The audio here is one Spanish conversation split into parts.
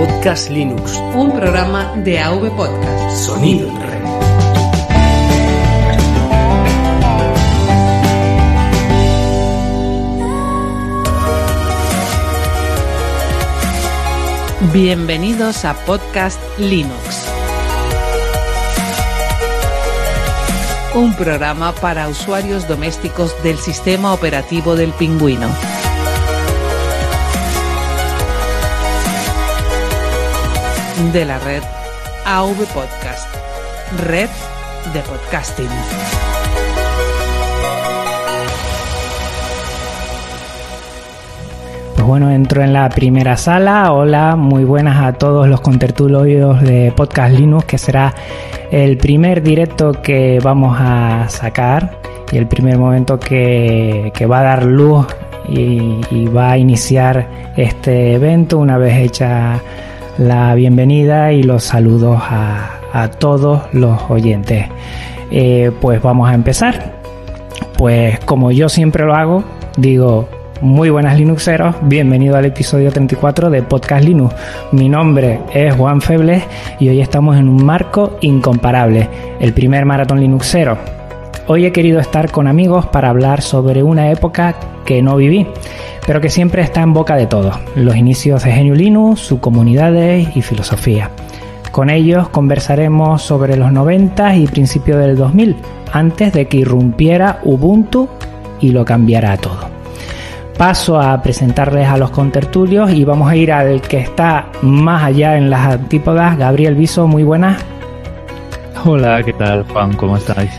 Podcast Linux. Un programa de AV Podcast. Sonido en red. Bienvenidos a Podcast Linux. Un programa para usuarios domésticos del sistema operativo del pingüino. De la red AV Podcast. Red de podcasting. Pues bueno, entro en la primera sala. Hola, muy buenas a todos los contertulios de Podcast Linux, que será el primer directo que vamos a sacar y el primer momento que, que va a dar luz y, y va a iniciar este evento una vez hecha la bienvenida y los saludos a, a todos los oyentes. Eh, pues vamos a empezar. Pues como yo siempre lo hago, digo muy buenas Linuxeros, bienvenido al episodio 34 de Podcast Linux. Mi nombre es Juan Febles y hoy estamos en un marco incomparable, el primer maratón Linuxero. Hoy he querido estar con amigos para hablar sobre una época que no viví, pero que siempre está en boca de todos, los inicios de Genio Linux, sus comunidades y filosofía. Con ellos conversaremos sobre los 90 y principios del 2000, antes de que irrumpiera Ubuntu y lo cambiara todo paso a presentarles a los contertulios y vamos a ir al que está más allá en las antípodas, Gabriel Viso, muy buenas. Hola, ¿qué tal Juan? ¿Cómo estáis?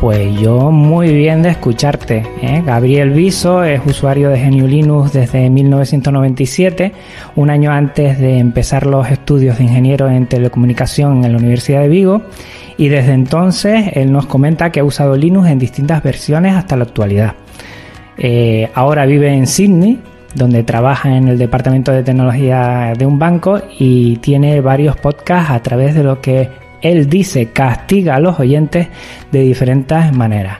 Pues yo muy bien de escucharte. ¿eh? Gabriel Viso es usuario de GNU Linux desde 1997, un año antes de empezar los estudios de ingeniero en telecomunicación en la Universidad de Vigo, y desde entonces él nos comenta que ha usado Linux en distintas versiones hasta la actualidad. Eh, ahora vive en Sydney, donde trabaja en el departamento de tecnología de un banco y tiene varios podcasts a través de lo que él dice castiga a los oyentes de diferentes maneras.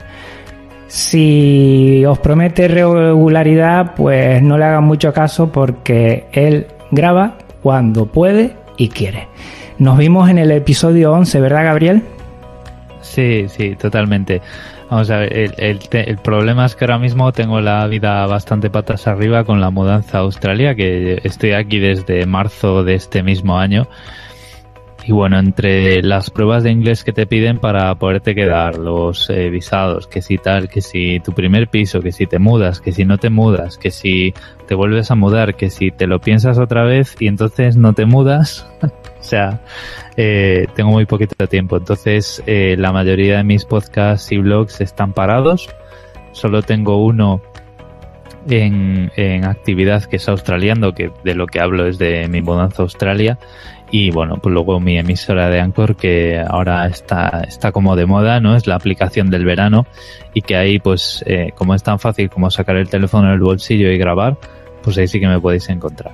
Si os promete regularidad, pues no le hagan mucho caso porque él graba cuando puede y quiere. Nos vimos en el episodio 11, ¿verdad, Gabriel? Sí, sí, totalmente. Vamos a ver, el, el, el, problema es que ahora mismo tengo la vida bastante patas arriba con la mudanza a Australia, que estoy aquí desde marzo de este mismo año. Y bueno, entre las pruebas de inglés que te piden para poderte quedar, los eh, visados, que si tal, que si tu primer piso, que si te mudas, que si no te mudas, que si te vuelves a mudar, que si te lo piensas otra vez y entonces no te mudas, o sea, eh, tengo muy poquito tiempo. Entonces, eh, la mayoría de mis podcasts y blogs están parados. Solo tengo uno en, en actividad que es australiano, que de lo que hablo es de mi mudanza a Australia. Y bueno, pues luego mi emisora de Anchor, que ahora está, está como de moda, ¿no? Es la aplicación del verano y que ahí, pues, eh, como es tan fácil como sacar el teléfono del bolsillo y grabar, pues ahí sí que me podéis encontrar.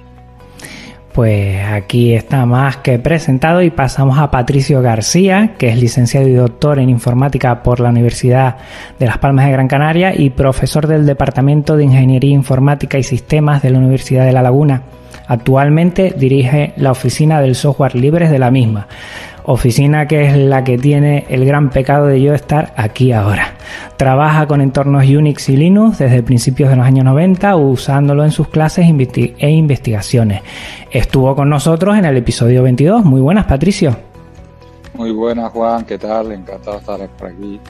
Pues aquí está más que presentado y pasamos a Patricio García, que es licenciado y doctor en informática por la Universidad de Las Palmas de Gran Canaria y profesor del Departamento de Ingeniería Informática y Sistemas de la Universidad de La Laguna. Actualmente dirige la oficina del software libres de la misma, oficina que es la que tiene el gran pecado de yo estar aquí ahora. Trabaja con entornos Unix y Linux desde principios de los años 90, usándolo en sus clases e investigaciones. Estuvo con nosotros en el episodio 22. Muy buenas, Patricio. Muy buenas, Juan. ¿Qué tal? Encantado de estar por aquí.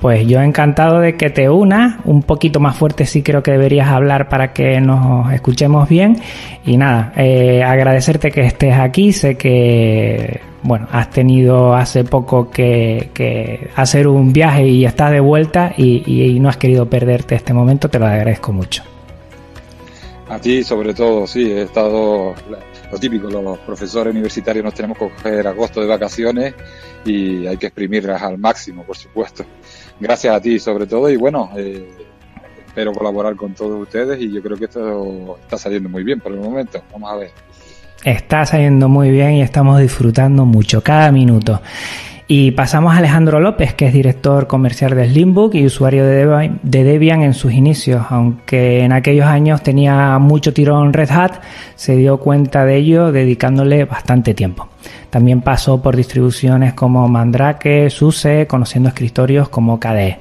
Pues yo encantado de que te unas, un poquito más fuerte sí creo que deberías hablar para que nos escuchemos bien. Y nada, eh, agradecerte que estés aquí, sé que, bueno, has tenido hace poco que, hacer un viaje y estás de vuelta y, y, y, no has querido perderte este momento, te lo agradezco mucho. A ti sobre todo, sí, he estado lo típico, los profesores universitarios nos tenemos que coger agosto de vacaciones y hay que exprimirlas al máximo, por supuesto gracias a ti sobre todo y bueno, eh, espero colaborar con todos ustedes y yo creo que esto está saliendo muy bien por el momento. Vamos a ver. Está saliendo muy bien y estamos disfrutando mucho cada minuto. Y pasamos a Alejandro López, que es director comercial de Slimbook y usuario de Debian, en sus inicios. Aunque en aquellos años tenía mucho tirón Red Hat, se dio cuenta de ello dedicándole bastante tiempo. También pasó por distribuciones como Mandrake, SUSE, conociendo escritorios como KDE.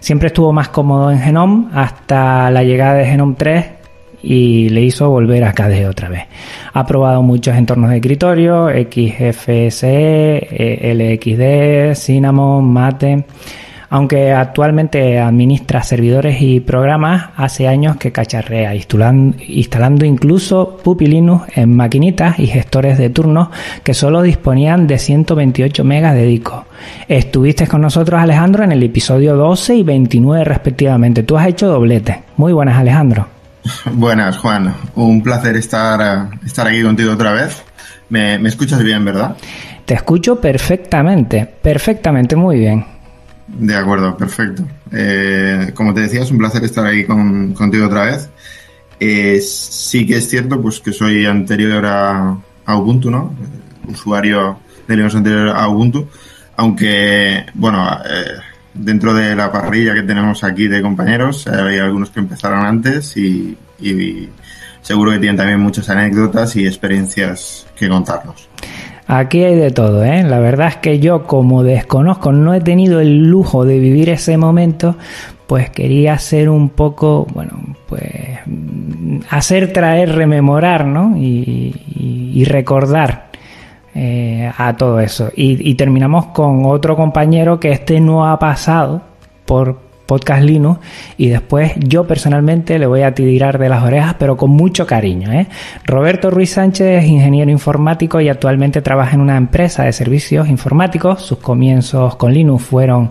Siempre estuvo más cómodo en Genome hasta la llegada de Genome 3 y le hizo volver a KDE otra vez. Ha probado muchos entornos de escritorio, XFSE, LXD, Cinnamon, Mate. Aunque actualmente administra servidores y programas, hace años que cacharrea, instalando, incluso Puppy Linux en maquinitas y gestores de turnos que solo disponían de 128 megas de disco. Estuviste con nosotros, Alejandro, en el episodio 12 y 29 respectivamente. Tú has hecho doblete. Muy buenas, Alejandro. Buenas, Juan. Un placer estar, estar aquí contigo otra vez. Me, escuchas bien, ¿verdad? Te escucho perfectamente, perfectamente, muy bien. De acuerdo, perfecto. Eh, como te decía, es un placer estar aquí contigo otra vez. Eh, sí que es cierto pues que soy anterior a, Ubuntu, ¿no? Usuario de Linux anterior a Ubuntu. Aunque, bueno, eh, dentro de la parrilla que tenemos aquí de compañeros, hay algunos que empezaron antes y, seguro que tienen también muchas anécdotas y experiencias que contarnos. Aquí hay de todo, ¿eh? La verdad es que yo como desconozco, no he tenido el lujo de vivir ese momento, pues quería hacer un poco, bueno, pues hacer traer, rememorar, ¿no? y recordar eh, a todo eso. Y, terminamos con otro compañero que este no ha pasado por Podcast Linux y después yo personalmente le voy a tirar de las orejas, pero con mucho cariño. ¿eh? Roberto Ruiz Sánchez es ingeniero informático y actualmente trabaja en una empresa de servicios informáticos. Sus comienzos con Linux fueron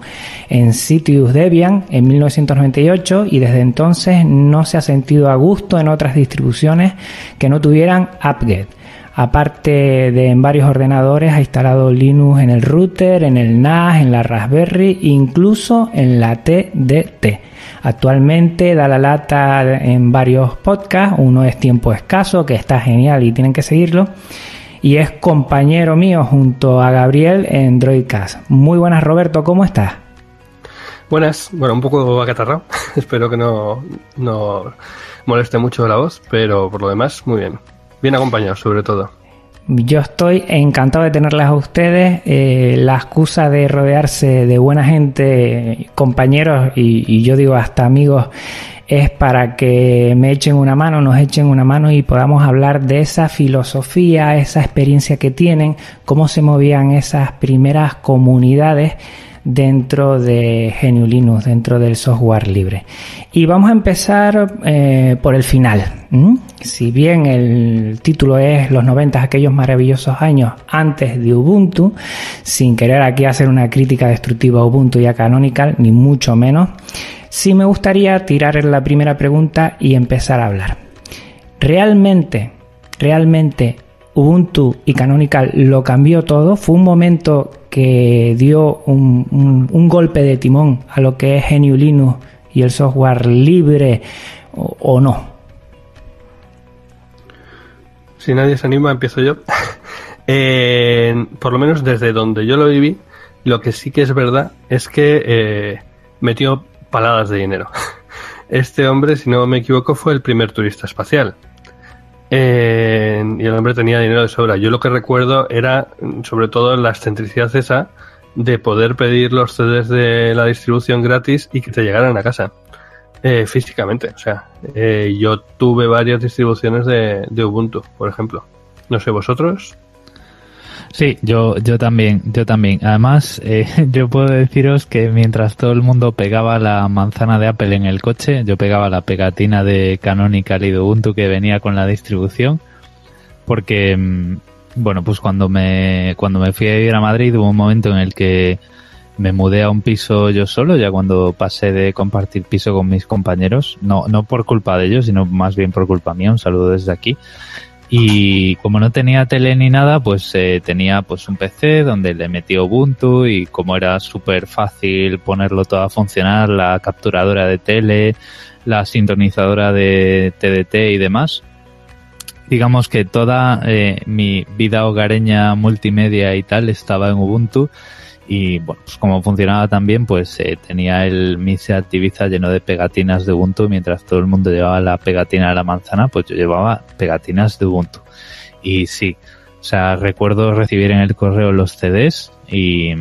en Citrus Debian en 1998 y desde entonces no se ha sentido a gusto en otras distribuciones que no tuvieran apt Aparte de en varios ordenadores, ha instalado Linux en el router, en el NAS, en la Raspberry, incluso en la TDT. Actualmente da la lata en varios podcasts, uno es Tiempo Escaso, que está genial y tienen que seguirlo, y es compañero mío junto a Gabriel en Droidcast. Muy buenas Roberto, ¿cómo estás? Buenas, bueno, un poco acatarrado, espero que no, no moleste mucho la voz, pero por lo demás, muy bien. Bien acompañado, sobre todo. Yo estoy encantado de tenerlas a ustedes. Eh, la excusa de rodearse de buena gente, compañeros y, yo digo hasta amigos, es para que me echen una mano, nos echen una mano y podamos hablar de esa filosofía, esa experiencia que tienen, cómo se movían esas primeras comunidades dentro de GNU Linux, dentro del software libre. Y vamos a empezar eh, por el final. Si bien el título es Los 90, aquellos maravillosos años antes de Ubuntu, sin querer aquí hacer una crítica destructiva a Ubuntu y a Canonical, ni mucho menos, sí me gustaría tirar la primera pregunta y empezar a hablar. ¿Realmente, realmente Ubuntu y Canonical lo cambió todo? ¿Fue un momento que dio un, golpe de timón a lo que es GNU Linux y el software libre o, no? Si nadie se anima, empiezo yo. Eh, por lo menos desde donde yo lo viví, lo que sí que es verdad es que eh, metió paladas de dinero. Este hombre, si no me equivoco, fue el primer turista espacial. Eh, y el hombre tenía dinero de sobra. Yo lo que recuerdo era, sobre todo, la excentricidad esa de poder pedir los CDs de la distribución gratis y que te llegaran a casa. Eh, físicamente, o sea, eh, yo tuve varias distribuciones de, de Ubuntu, por ejemplo. No sé, vosotros. Sí, yo, yo también, yo también. Además, eh, yo puedo deciros que mientras todo el mundo pegaba la manzana de Apple en el coche, yo pegaba la pegatina de Canonical y de Ubuntu que venía con la distribución, porque, mm, bueno, pues cuando me, cuando me fui a vivir a Madrid hubo un momento en el que me mudé a un piso yo solo, ya cuando pasé de compartir piso con mis compañeros, no, no por culpa de ellos, sino más bien por culpa mía, un saludo desde aquí. Y como no tenía tele ni nada, pues eh, tenía pues un PC donde le metí Ubuntu y como era súper fácil ponerlo todo a funcionar, la capturadora de tele, la sintonizadora de TDT y demás, digamos que toda eh, mi vida hogareña multimedia y tal estaba en Ubuntu y bueno, pues como funcionaba también, pues eh, tenía el mi Seat Ibiza lleno de pegatinas de Ubuntu, mientras todo el mundo llevaba la pegatina de la manzana, pues yo llevaba pegatinas de Ubuntu. Y sí, o sea, recuerdo recibir en el correo los CDs y,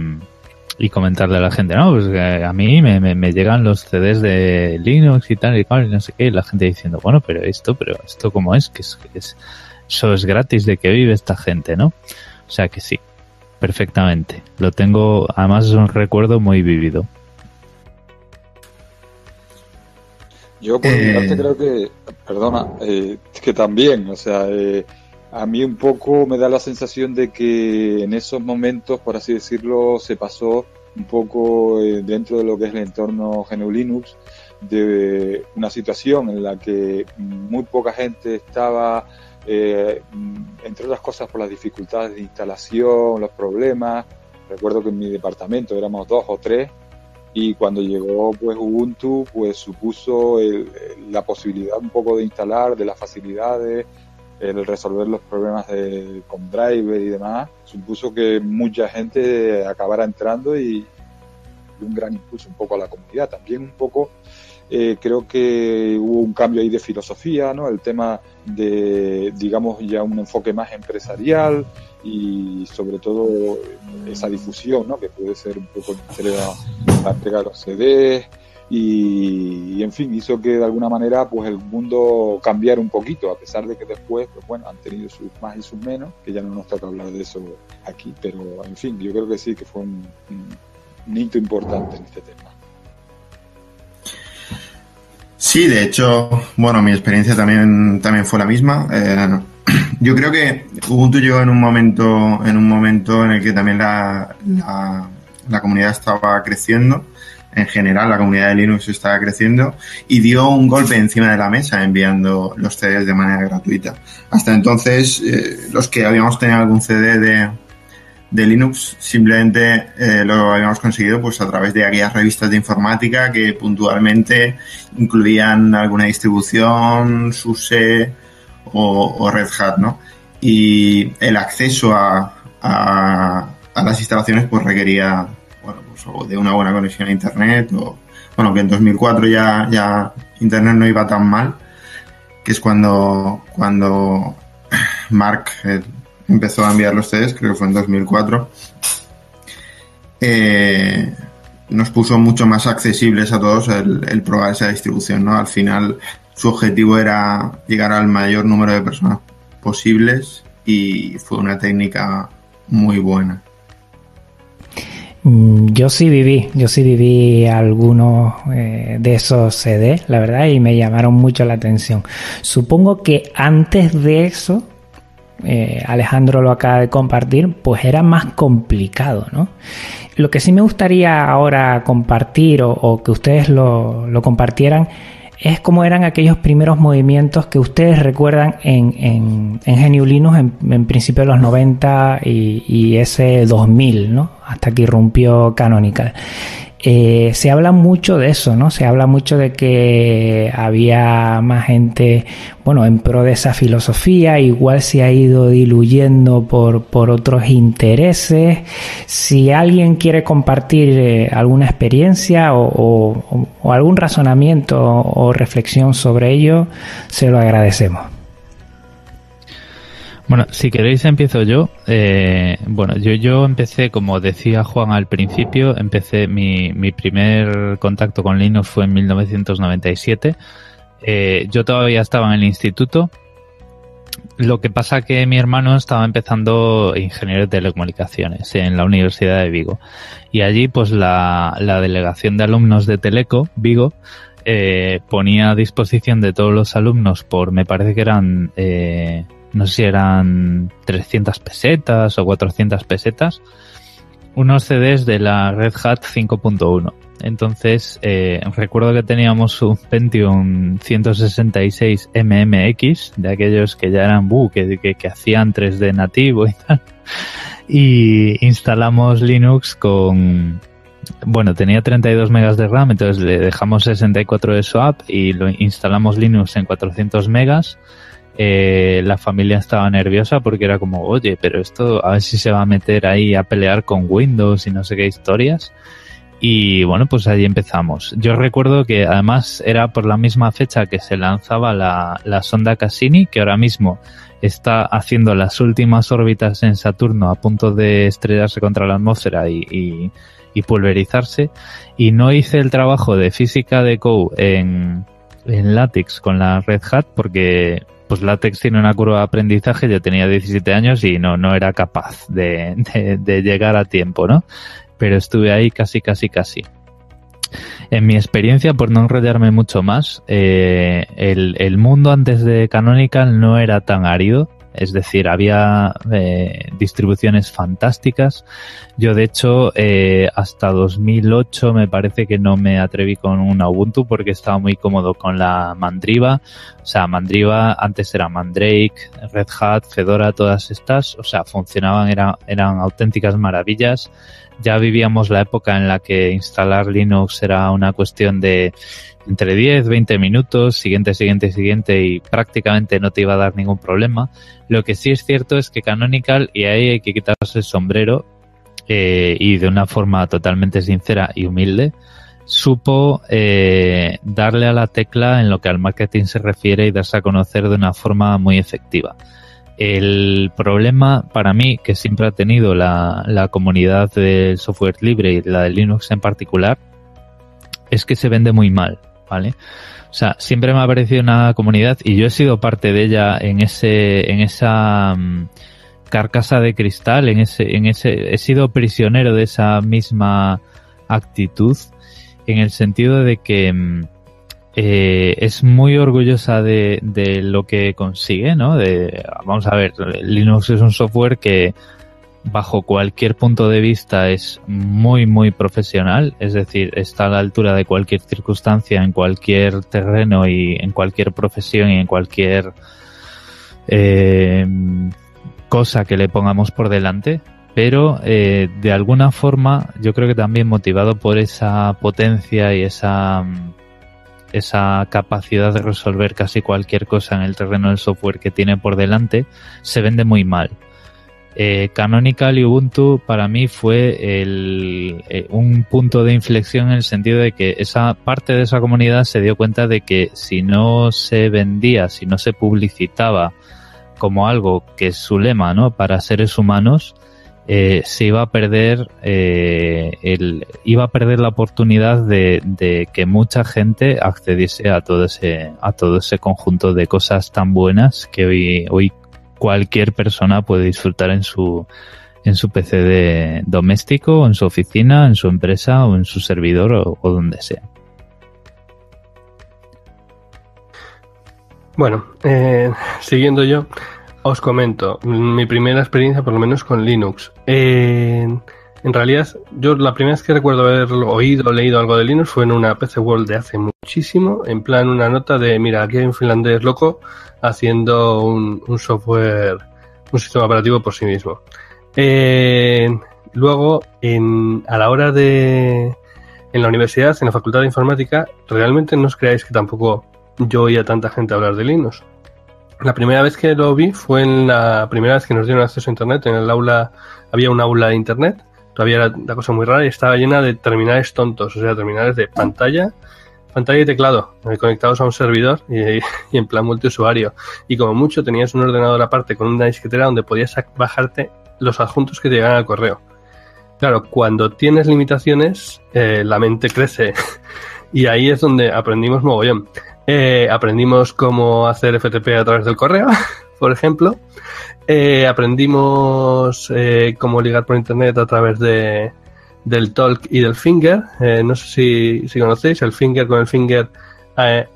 y comentarle a la gente, no, pues eh, a mí me, me, llegan los CDs de Linux y tal y cual, y no sé qué, y la gente diciendo, bueno, pero esto, pero esto cómo es, que es, es eso es gratis de que vive esta gente, ¿no? O sea que sí, perfectamente. Lo tengo, además es un recuerdo muy vivido. Yo por mi Eh. parte creo que, perdona, eh, que también, o sea, eh, a mí un poco me da la sensación de que en esos momentos, por así decirlo, se pasó un poco eh, dentro de lo que es el entorno GNU Linux de una situación en la que muy poca gente estaba, eh, entre otras cosas por las dificultades de instalación, los problemas. Recuerdo que en mi departamento éramos dos o tres y cuando llegó pues Ubuntu pues supuso el- la posibilidad un poco de instalar de las facilidades el resolver los problemas de, con driver y demás supuso que mucha gente acabara entrando y un gran impulso un poco a la comunidad también un poco eh, creo que hubo un cambio ahí de filosofía no el tema de digamos ya un enfoque más empresarial y sobre todo esa difusión no que puede ser un poco la entrega los CDs y, en fin hizo que de alguna manera pues el mundo cambiara un poquito a pesar de que después pues bueno han tenido sus más y sus menos que ya no nos toca hablar de eso aquí pero en fin yo creo que sí que fue un hito importante en este tema Sí, de hecho, bueno, mi experiencia también, también fue la misma. Eh, yo creo que Ubuntu llegó en un momento, en un momento en el que también la, la, comunidad estaba creciendo. En general, la comunidad de Linux estaba creciendo y dio un golpe encima de la mesa enviando los CDs de manera gratuita. Hasta entonces, eh, los que habíamos tenido algún CD de, de Linux simplemente eh, lo habíamos conseguido pues a través de aquellas revistas de informática que puntualmente incluían alguna distribución, SUSE o, Red Hat, ¿no? Y el acceso a, a, las instalaciones pues requería bueno, pues, de una buena conexión a internet o bueno que en 2004 ya, ya internet no iba tan mal que es cuando cuando Mark empezó a enviar los CDs, creo que fue en 2004, eh, nos puso mucho más accesibles a todos el, probar esa distribución, ¿no? Al final su objetivo era llegar al mayor número de personas posibles y fue una técnica muy buena. Yo sí viví, yo sí viví algunos eh, de esos CD, la verdad, y me llamaron mucho la atención. Supongo que antes de eso, eh, Alejandro lo acaba de compartir, pues era más complicado, ¿no? Lo que sí me gustaría ahora compartir o, que ustedes lo, compartieran es cómo eran aquellos primeros movimientos que ustedes recuerdan en, en, en GNU Linux en, en principio de los 90 y, y, ese 2000, ¿no? Hasta que irrumpió Canonical. Eh, se habla mucho de eso, ¿no? Se habla mucho de que había más gente, bueno, en pro de esa filosofía, igual se ha ido diluyendo por, por otros intereses. Si alguien quiere compartir eh, alguna experiencia o, algún razonamiento o reflexión sobre ello, se lo agradecemos. Bueno, si queréis empiezo yo. Eh, bueno, yo, yo empecé, como decía Juan al principio, empecé mi, mi primer contacto con Linux fue en 1997. Eh, yo todavía estaba en el instituto. Lo que pasa que mi hermano estaba empezando ingeniería de telecomunicaciones en la Universidad de Vigo. Y allí, pues la, la delegación de alumnos de Teleco, Vigo, eh, ponía a disposición de todos los alumnos por, me parece que eran, eh, no sé si eran 300 pesetas o 400 pesetas, unos CDs de la Red Hat 5.1. Entonces, eh, recuerdo que teníamos un Pentium 166 MMX, de aquellos que ya eran, uh, que, que, que hacían 3D nativo y tal. Y instalamos Linux con, bueno, tenía 32 megas de RAM, entonces le dejamos 64 de swap y lo instalamos Linux en 400 megas eh, la familia estaba nerviosa porque era como, oye, pero esto a ver si se va a meter ahí a pelear con Windows y no sé qué historias. Y bueno, pues ahí empezamos. Yo recuerdo que además era por la misma fecha que se lanzaba la, la sonda Cassini, que ahora mismo está haciendo las últimas órbitas en Saturno a punto de estrellarse contra la atmósfera y, y, pulverizarse. Y no hice el trabajo de física de Go en, en látex con la Red Hat porque pues látex tiene una curva de aprendizaje, yo tenía 17 años y no, no era capaz de, de, de llegar a tiempo, ¿no? Pero estuve ahí casi, casi, casi. En mi experiencia, por no enrollarme mucho más, eh, el, el, mundo antes de Canonical no era tan árido. Es decir, había eh, distribuciones fantásticas. Yo, de hecho, eh, hasta 2008 me parece que no me atreví con una Ubuntu porque estaba muy cómodo con la Mandriva. O sea, Mandriva antes era Mandrake, Red Hat, Fedora, todas estas. O sea, funcionaban, era, eran auténticas maravillas. Ya vivíamos la época en la que instalar Linux era una cuestión de entre 10, 20 minutos, siguiente, siguiente, siguiente y prácticamente no te iba a dar ningún problema. Lo que sí es cierto es que Canonical, y ahí hay que quitarse el sombrero, eh, y de una forma totalmente sincera y humilde, supo eh, darle a la tecla en lo que al marketing se refiere y darse a conocer de una forma muy efectiva. El problema para mí que siempre ha tenido la, la comunidad del software libre y la de Linux en particular es que se vende muy mal. ¿Vale? O sea, siempre me ha parecido una comunidad y yo he sido parte de ella en ese, en esa um, carcasa de cristal, en ese, en ese, he sido prisionero de esa misma actitud, en el sentido de que um, eh, es muy orgullosa de, de, lo que consigue, ¿no? De, vamos a ver, Linux es un software que bajo cualquier punto de vista es muy muy profesional, es decir, está a la altura de cualquier circunstancia, en cualquier terreno y en cualquier profesión y en cualquier eh, cosa que le pongamos por delante, pero eh, de alguna forma yo creo que también motivado por esa potencia y esa esa capacidad de resolver casi cualquier cosa en el terreno del software que tiene por delante, se vende muy mal. Eh, Canonical y Ubuntu para mí fue el, eh, un punto de inflexión en el sentido de que esa parte de esa comunidad se dio cuenta de que si no se vendía, si no se publicitaba como algo que es su lema, ¿no? Para seres humanos, eh, se iba a perder el, iba a perder la oportunidad de, que mucha gente accediese a todo ese a todo ese conjunto de cosas tan buenas que hoy hoy cualquier persona puede disfrutar en su en su PC de doméstico, en su oficina, en su empresa o en su servidor o, donde sea. Bueno, eh, siguiendo yo, os comento mi primera experiencia, por lo menos con Linux. Eh, en realidad, yo la primera vez que recuerdo haber oído o leído algo de Linux fue en una PC World de hace muchísimo, en plan una nota de, mira, aquí hay un finlandés loco haciendo un, software, un sistema operativo por sí mismo. Eh, luego, en, a la hora de, en la universidad, en la facultad de informática, realmente no os creáis que tampoco yo oía tanta gente hablar de Linux. La primera vez que lo vi fue en la primera vez que nos dieron acceso a Internet. En el aula había un aula de Internet. Todavía era una cosa muy rara y estaba llena de terminales tontos, o sea, terminales de pantalla, pantalla y teclado, eh, conectados a un servidor y, y, en plan multiusuario. Y como mucho tenías un ordenador aparte con una disquetera donde podías bajarte los adjuntos que te llegaban al correo. Claro, cuando tienes limitaciones, eh, la mente crece. y ahí es donde aprendimos mogollón. Eh, aprendimos cómo hacer FTP a través del correo, por ejemplo. Eh, aprendimos eh, cómo ligar por internet a través de, del Talk y del Finger. Eh, no sé si, conocéis, el Finger con el Finger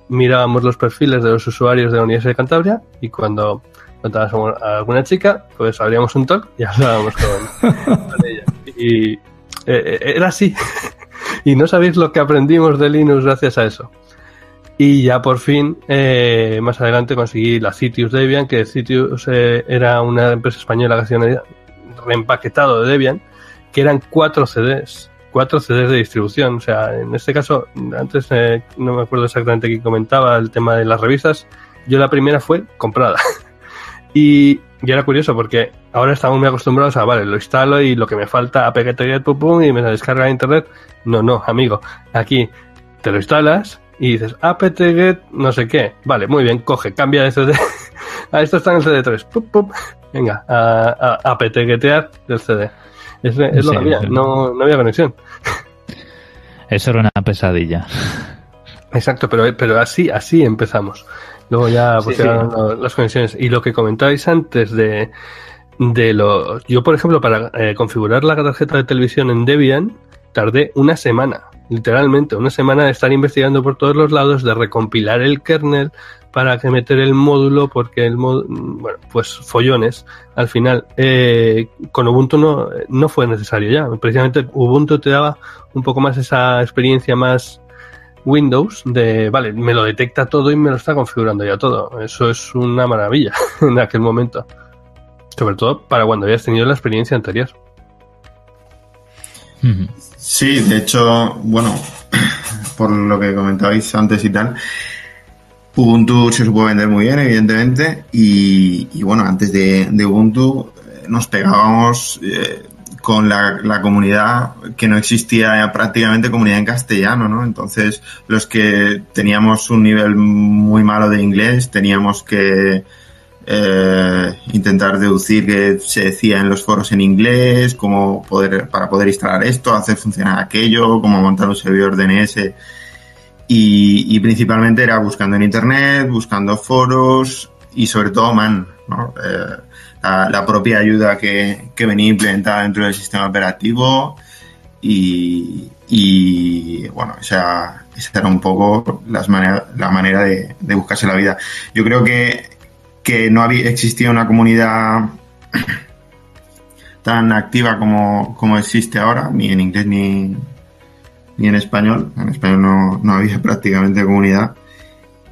mirábamos los perfiles de los usuarios de la Universidad de Cantabria y cuando contábamos a alguna chica, pues abríamos un talk y hablábamos con, con ella. Y era así. y no sabéis lo que aprendimos de Linux gracias a eso. Y ya por fin, eh, más adelante conseguí la Citius Debian, que Citius eh, era una empresa española que hacía reempaquetado de Debian, que eran cuatro CDs, cuatro CDs de distribución. O sea, en este caso, antes eh, no me acuerdo exactamente quién comentaba el tema de las revistas, Yo la primera fue comprada. y, y era curioso porque ahora estamos muy acostumbrados a, vale, lo instalo y lo que me falta, apt-get, pum, pum, y me la descarga de internet. No, no, amigo. Aquí te lo instalas y dices apt-get no sé qué. Vale, muy bien, coge, cambia de CD. a esto está en el CD3. Pup, pup. Venga, a, a, apt-getear del CD. Es, es lo que había, no, no había conexión. Eso era una pesadilla. Exacto, pero, pero así, así empezamos. Luego ya pusieron sí. lo- las conexiones. Y lo que comentabais antes de, de los... Yo, por ejemplo, para eh, configurar la tarjeta de televisión en Debian, tardé una semana, literalmente, una semana de estar investigando por todos los lados, de recompilar el kernel para que meter el módulo, porque el módulo, bueno, pues follones. Al final, eh, con Ubuntu no, no fue necesario ya. Precisamente Ubuntu te daba un poco más esa experiencia más Windows de, vale, me lo detecta todo y me lo está configurando ya todo. Eso es una maravilla en aquel momento. Sobre todo para cuando habías tenido la experiencia anterior. Sí, de hecho, bueno, por lo que comentabais antes y tal, Ubuntu se supo vender muy bien, evidentemente, y, bueno, antes de, de Ubuntu eh, nos pegábamos eh, con la, la comunidad que no existía prácticamente comunidad en castellano, ¿no? Entonces, los que teníamos un nivel muy malo de inglés, teníamos que eh, intentar deducir qué se decía en los foros en inglés, cómo poder, para poder instalar esto, hacer funcionar aquello, cómo montar un servidor DNS. Y, principalmente era buscando en internet, buscando foros y sobre todo man. Eh, la, propia ayuda que, venía implementada dentro del sistema operativo y, y bueno, esa, esa era un poco las manera, la manera de buscarse la vida. Yo creo que, que no había existía una comunidad tan activa como, como existe ahora, ni en inglés ni, ni en español. En español no, no había prácticamente comunidad.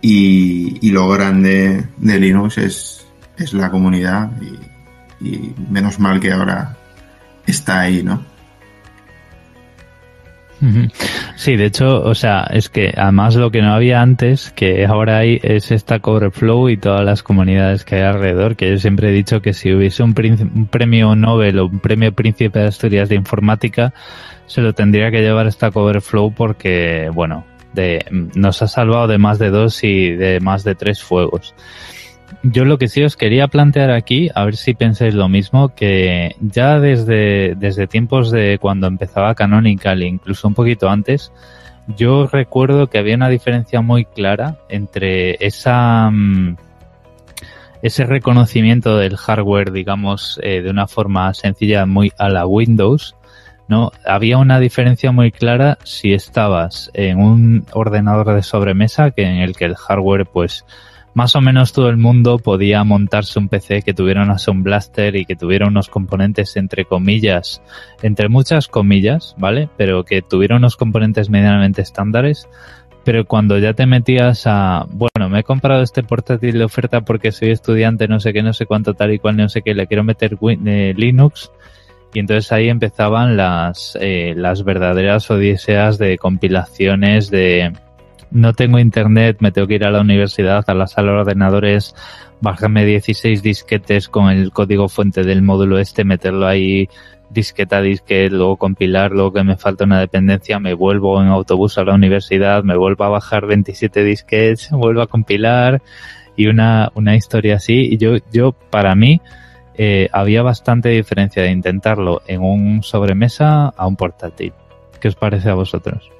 Y, y lo grande de Linux es, es la comunidad y, y menos mal que ahora está ahí, ¿no? Sí, de hecho, o sea, es que además lo que no había antes, que ahora hay, es esta Coverflow y todas las comunidades que hay alrededor, que yo siempre he dicho que si hubiese un, un premio Nobel o un premio Príncipe de Asturias de Informática, se lo tendría que llevar esta Coverflow porque, bueno, de, nos ha salvado de más de dos y de más de tres fuegos. Yo lo que sí os quería plantear aquí, a ver si pensáis lo mismo, que ya desde, desde tiempos de cuando empezaba Canonical, e incluso un poquito antes, yo recuerdo que había una diferencia muy clara entre esa, mm, ese reconocimiento del hardware, digamos, eh, de una forma sencilla, muy a la Windows, ¿no? Había una diferencia muy clara si estabas en un ordenador de sobremesa, que en el que el hardware, pues, más o menos todo el mundo podía montarse un PC que tuviera una Sound Blaster y que tuviera unos componentes entre comillas, entre muchas comillas, ¿vale? Pero que tuviera unos componentes medianamente estándares. Pero cuando ya te metías a, bueno, me he comprado este portátil de oferta porque soy estudiante, no sé qué, no sé cuánto, tal y cual, no sé qué, le quiero meter eh, Linux. Y entonces ahí empezaban las, eh, las verdaderas odiseas de compilaciones de, no tengo internet, me tengo que ir a la universidad, a la sala de ordenadores, bajarme 16 disquetes con el código fuente del módulo este, meterlo ahí disqueta a disquete, luego compilar, luego que me falta una dependencia, me vuelvo en autobús a la universidad, me vuelvo a bajar 27 disquetes, vuelvo a compilar y una, una historia así. Y yo, yo, para mí, eh, había bastante diferencia de intentarlo en un sobremesa a un portátil. ¿Qué os parece a vosotros?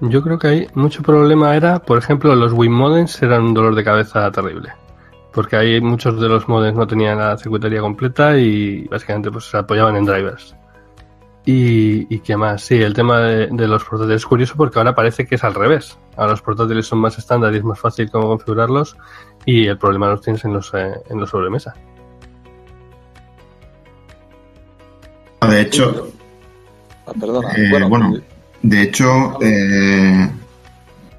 Yo creo que hay mucho problema era, por ejemplo, los Win modems eran un dolor de cabeza terrible. Porque ahí muchos de los modems no tenían la circuitería completa y básicamente pues se apoyaban en drivers. Y, y qué más, sí, el tema de, de los portátiles es curioso porque ahora parece que es al revés. Ahora los portátiles son más estándar y es más fácil cómo configurarlos y el problema los tienes en los, eh, en los sobremesa. De hecho, Ah, perdona. Eh, bueno, bueno. De hecho, eh,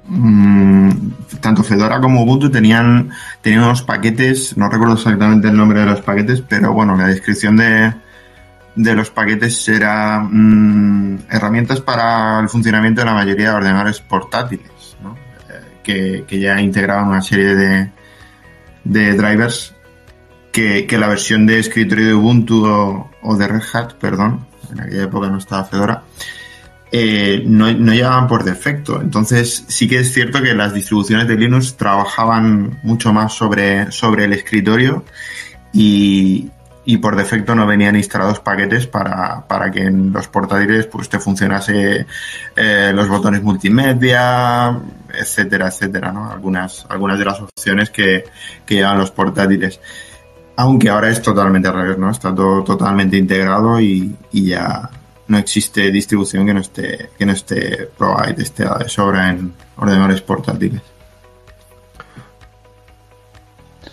mm, tanto Fedora como Ubuntu tenían, tenían unos paquetes, no recuerdo exactamente el nombre de los paquetes, pero bueno, la descripción de, de los paquetes era mm, herramientas para el funcionamiento de la mayoría de ordenadores portátiles, ¿no? Eh, que, que ya integraban una serie de, de drivers que, que, la versión de escritorio de Ubuntu o, o, de Red Hat, perdón, en aquella época no estaba Fedora, eh, no, no, llegaban por defecto. Entonces sí que es cierto que las distribuciones de Linux trabajaban mucho más sobre, sobre el escritorio y, y por defecto no venían instalados paquetes para, para que en los portátiles pues te funcionase eh, los botones multimedia, etcétera, etcétera, ¿no? Algunas, algunas de las opciones que, que llevan los portátiles. Aunque ahora es totalmente al revés, ¿no? Está todo totalmente integrado y, y ya no existe distribución que no esté, que no esté provide, esté de sobra en ordenadores portátiles.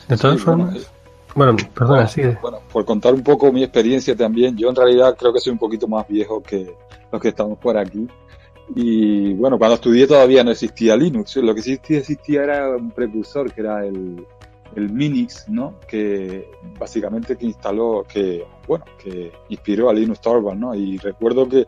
De todas Sí, formas, bueno, bueno, perdona, sigue. Bueno, por contar un poco mi experiencia también, yo en realidad creo que soy un poquito más viejo que los que estamos por aquí. Y bueno, cuando estudié todavía no existía Linux, lo que sí existía era un precursor que era el, el Minix, ¿no? Que básicamente que instaló, que bueno, que inspiró a Linux Torvalds, ¿no? Y recuerdo que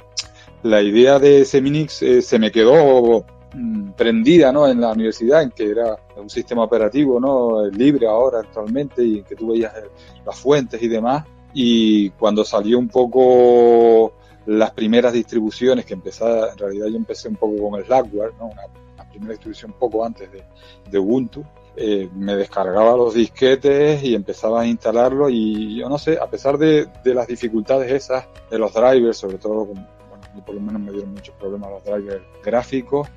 la idea de ese Minix eh, se me quedó mm, prendida, ¿no? En la universidad, en que era un sistema operativo, ¿no? Libre ahora actualmente y en que tú veías eh, las fuentes y demás. Y cuando salió un poco las primeras distribuciones que empezaba, en realidad yo empecé un poco con el Slackware, ¿no? Una, primera distribución poco antes de Ubuntu. Eh, me descargaba los disquetes y empezaba a instalarlo y yo no sé, a pesar de, las dificultades esas de los drivers, sobre todo, bueno, por lo menos me dieron muchos problemas los drivers gráficos,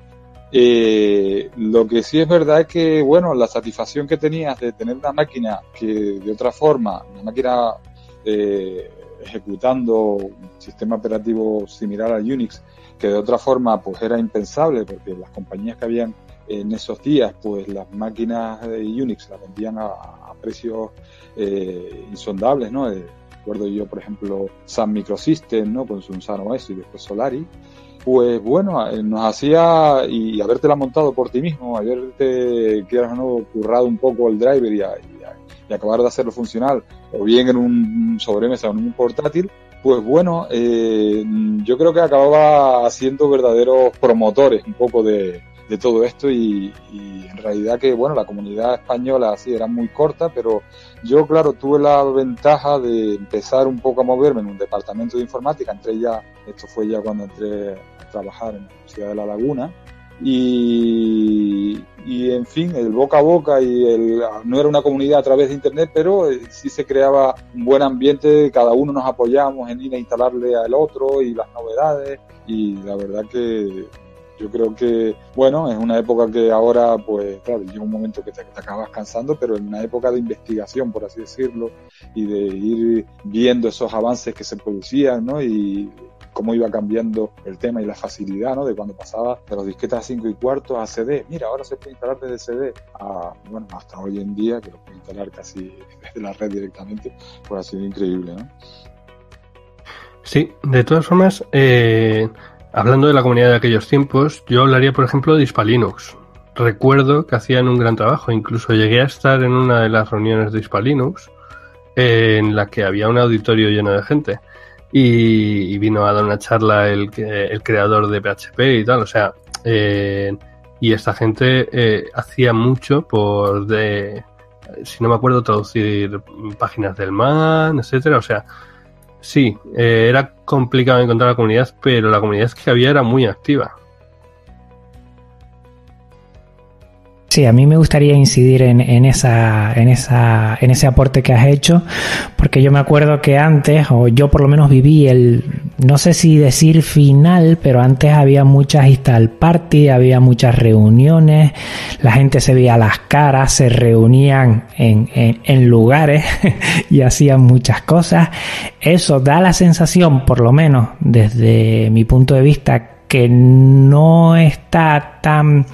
eh, lo que sí es verdad es que, bueno, la satisfacción que tenías de tener una máquina que de otra forma, una máquina eh, ejecutando un sistema operativo similar a Unix, que de otra forma pues era impensable porque las compañías que habían en esos días, pues las máquinas de Unix las vendían a, precios eh, insondables, ¿no? Eh, recuerdo yo, por ejemplo, Sun Microsystems, ¿no? Con su Sun OS y después Solari. Pues bueno, eh, nos hacía, y habértela montado por ti mismo, haberte, quieras o no, currado un poco el driver y acabar de hacerlo funcional, o bien en un sobremesa o en un portátil, pues bueno, eh, yo creo que acababa siendo verdaderos promotores un poco de, de todo esto y, en realidad que bueno la comunidad española sí era muy corta pero yo claro tuve la ventaja de empezar un poco a moverme en un departamento de informática. Entré ya esto fue ya cuando entré a trabajar en la Universidad de La Laguna. Y, y en fin el boca a boca y no era una comunidad a través de internet pero eh, sí se creaba un buen ambiente. Cada uno nos apoyábamos en ir a instalarle al otro y las novedades. Y la verdad que yo creo que, bueno, es una época que ahora, pues, claro, llega un momento que te, acabas cansando, pero en una época de investigación, por así decirlo, y de ir viendo esos avances que se producían, ¿no? Y cómo iba cambiando el tema y la facilidad, ¿no? De cuando pasaba de los disquetes a 5 y cuarto a CD. Mira, ahora se puede instalar desde CD a, bueno, hasta hoy en día, que lo puede instalar casi desde la red directamente, pues ha sido increíble, ¿no? Sí, de todas formas, eh, Hablando de la comunidad de aquellos tiempos, yo hablaría, por ejemplo, de Hispalinux. Recuerdo que hacían un gran trabajo, incluso llegué a estar en una de las reuniones de Hispalinux, en la que había un auditorio lleno de gente. Y, y vino a dar una charla el, el, creador de PHP y tal, o sea, eh, y esta gente eh, hacía mucho por, de, si no me acuerdo, traducir páginas del MAN, etcétera, o sea, Sí, eh, era complicado encontrar la comunidad, pero la comunidad que había era muy activa. Sí, a mí me gustaría incidir en, en, esa, en, esa, en ese aporte que has hecho, porque yo me acuerdo que antes, o yo por lo menos viví el, no sé si decir final, pero antes había muchas install party, había muchas reuniones, la gente se veía las caras, se reunían en, en, lugares y hacían muchas cosas. Eso da la sensación, por lo menos desde mi punto de vista, que no está tan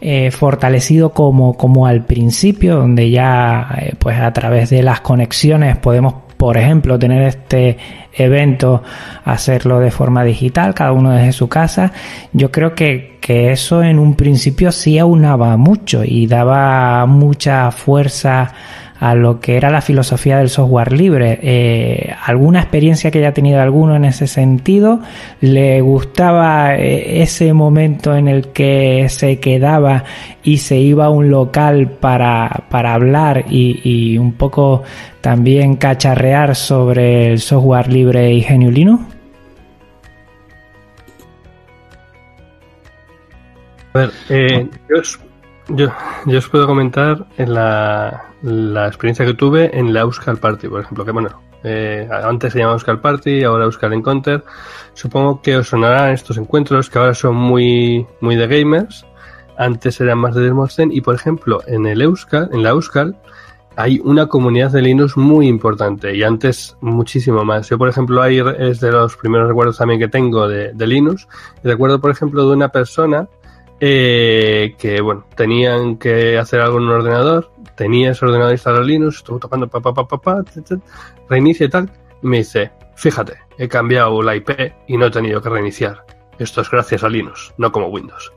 eh, fortalecido como, como al principio, donde ya eh, pues a través de las conexiones podemos, por ejemplo, tener este evento, hacerlo de forma digital, cada uno desde su casa. Yo creo que, que eso en un principio sí aunaba mucho y daba mucha fuerza a lo que era la filosofía del software libre. Eh, ¿Alguna experiencia que haya tenido alguno en ese sentido? ¿Le gustaba eh, ese momento en el que se quedaba y se iba a un local para, para hablar y, y un poco también cacharrear sobre el software libre y geniulino? A ver, eh, yo, yo, yo, os puedo comentar en la, la, experiencia que tuve en la Euskal Party, por ejemplo, que bueno, eh, antes se llamaba Euskal Party, ahora Euskal Encounter. Supongo que os sonarán estos encuentros que ahora son muy, muy de gamers. Antes eran más de Desmorsten y por ejemplo en el Euskal, en la Euskal, hay una comunidad de Linux muy importante y antes muchísimo más. Yo, por ejemplo, ahí es de los primeros recuerdos también que tengo de, de Linux. Recuerdo, por ejemplo, de una persona eh, que, bueno, tenían que hacer algo en un ordenador, tenía ese ordenador instalado Linux, estuvo tocando pa, pa, pa, pa, pa, reinicia y tal, y me dice, fíjate, he cambiado la IP y no he tenido que reiniciar. Esto es gracias a Linux, no como Windows.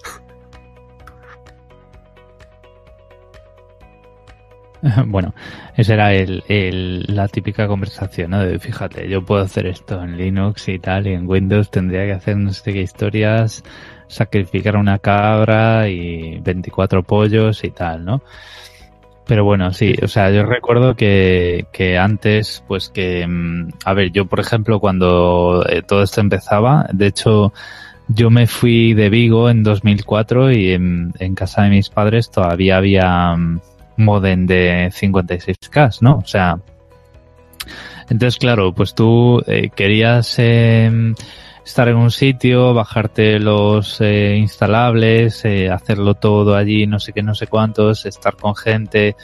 Bueno, esa era el, el, la típica conversación, ¿no? De fíjate, yo puedo hacer esto en Linux y tal, y en Windows tendría que hacer no sé qué historias, sacrificar una cabra y 24 pollos y tal, ¿no? Pero bueno, sí, o sea, yo recuerdo que, que antes, pues que, a ver, yo por ejemplo, cuando eh, todo esto empezaba, de hecho, yo me fui de Vigo en 2004 y en, en casa de mis padres todavía había modem de 56K, ¿no? O sea, entonces claro, pues tú eh, querías eh, estar en un sitio, bajarte los eh, instalables, eh, hacerlo todo allí, no sé qué, no sé cuántos, estar con gente,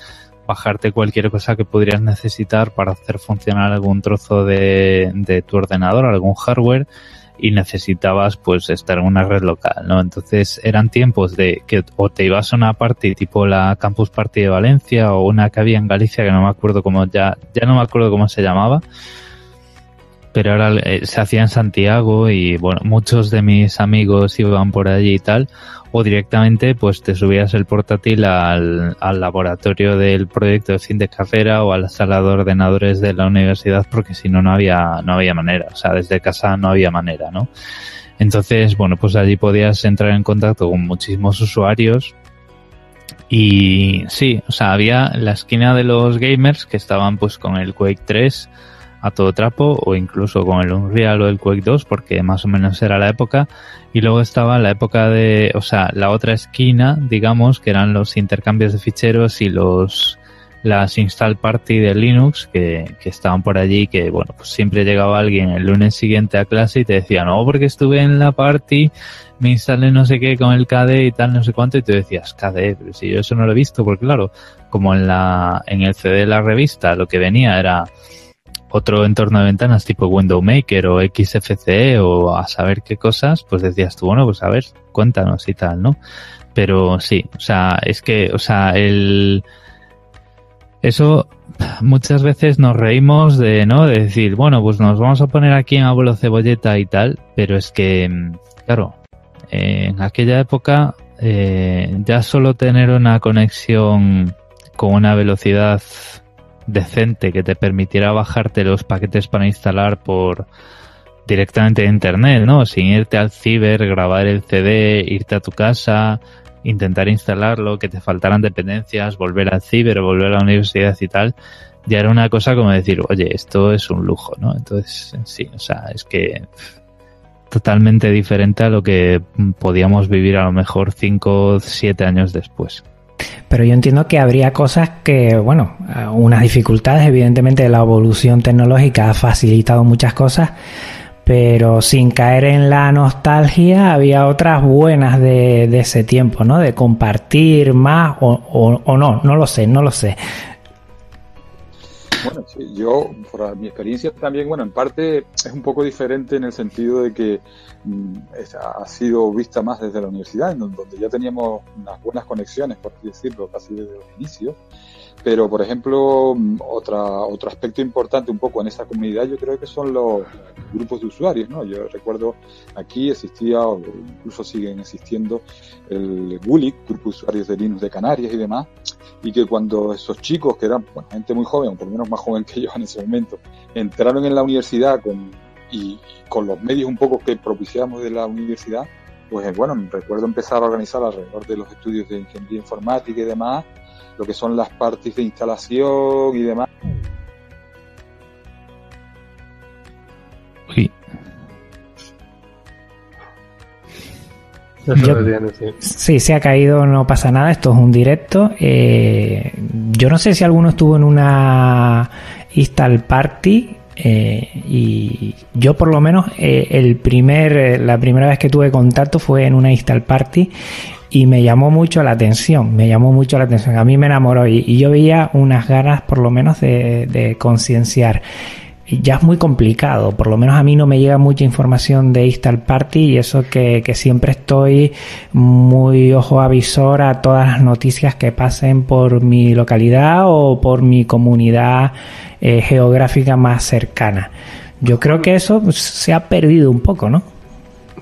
bajarte cualquier cosa que podrías necesitar para hacer funcionar algún trozo de, de tu ordenador, algún hardware y necesitabas pues estar en una red local, ¿no? Entonces eran tiempos de que o te ibas a una party tipo la Campus Party de Valencia o una que había en Galicia que no me acuerdo cómo ya ya no me acuerdo cómo se llamaba, pero ahora eh, se hacía en Santiago y bueno, muchos de mis amigos iban por allí y tal, o directamente pues te subías el portátil al, al laboratorio del proyecto de fin de carrera o a la sala de ordenadores de la universidad porque si no no había no había manera, o sea, desde casa no había manera, ¿no? Entonces, bueno, pues allí podías entrar en contacto con muchísimos usuarios y sí, o sea, había la esquina de los gamers que estaban pues con el Quake 3 a todo trapo o incluso con el Unreal o el Quake 2 porque más o menos era la época. Y luego estaba la época de, o sea, la otra esquina, digamos, que eran los intercambios de ficheros y los las install party de Linux que, que estaban por allí que bueno pues siempre llegaba alguien el lunes siguiente a clase y te decía no porque estuve en la party me instalé no sé qué con el KDE y tal no sé cuánto y tú decías KDE pero si yo eso no lo he visto porque claro como en la en el CD de la revista lo que venía era otro entorno de ventanas tipo Window Maker o XFCE o a saber qué cosas, pues decías tú, bueno, pues a ver, cuéntanos y tal, ¿no? Pero sí, o sea, es que, o sea, el... Eso muchas veces nos reímos de, ¿no? De decir, bueno, pues nos vamos a poner aquí en abuelo cebolleta y tal, pero es que, claro, en aquella época eh, ya solo tener una conexión con una velocidad decente que te permitiera bajarte los paquetes para instalar por directamente de internet, ¿no? Sin irte al ciber, grabar el CD, irte a tu casa, intentar instalarlo, que te faltaran dependencias, volver al ciber, volver a la universidad y tal, ya era una cosa como decir, oye, esto es un lujo, ¿no? Entonces, sí, o sea, es que totalmente diferente a lo que podíamos vivir a lo mejor 5 o 7 años después. Pero yo entiendo que habría cosas que, bueno, unas dificultades, evidentemente la evolución tecnológica ha facilitado muchas cosas, pero sin caer en la nostalgia había otras buenas de, de ese tiempo, ¿no? De compartir más o, o, o, no, no lo sé, no lo sé. Bueno, sí, yo, por mi experiencia también, bueno, en parte es un poco diferente en el sentido de que mm, ha sido vista más desde la universidad, en donde ya teníamos unas buenas conexiones, por así decirlo, casi desde los inicios. Pero, por ejemplo, otra, otro aspecto importante un poco en esa comunidad yo creo que son los grupos de usuarios, ¿no? Yo recuerdo aquí existía, o incluso siguen existiendo, el GULIC, Grupo de Usuarios de Linux de Canarias y demás, y que cuando esos chicos, que eran bueno, gente muy joven, por lo menos más joven que yo en ese momento, entraron en la universidad con, y, con los medios un poco que propiciamos de la universidad, pues bueno, recuerdo empezar a organizar alrededor de los estudios de ingeniería informática y demás, lo que son las partes de instalación y demás. Sí. Sí, se ha caído, no pasa nada, esto es un directo. Eh, yo no sé si alguno estuvo en una install party eh, y yo por lo menos eh, el primer, la primera vez que tuve contacto fue en una install party y me llamó mucho la atención, me llamó mucho la atención, a mí me enamoró y, yo veía unas ganas por lo menos de, de concienciar. Ya es muy complicado, por lo menos a mí no me llega mucha información de Install Party y eso que, que siempre estoy muy ojo avisor a todas las noticias que pasen por mi localidad o por mi comunidad eh, geográfica más cercana. Yo creo que eso se ha perdido un poco, ¿no?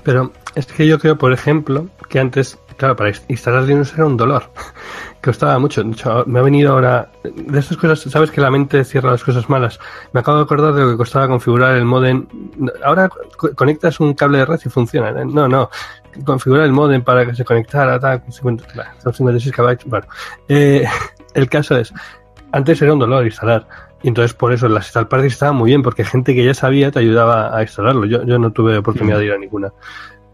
Pero es que yo creo, por ejemplo, que antes Claro, para instalar Linux era un dolor. Costaba mucho. me ha venido ahora. De estas cosas, sabes que la mente cierra las cosas malas. Me acabo de acordar de lo que costaba configurar el modem. Ahora conectas un cable de red y funciona. ¿eh? No, no. Configurar el modem para que se conectara. Tal, 50, son 56 KB. Bueno, eh, el caso es. Antes era un dolor instalar. Y entonces por eso las install parties estaban muy bien, porque gente que ya sabía te ayudaba a instalarlo. Yo, yo no tuve oportunidad de ir a ninguna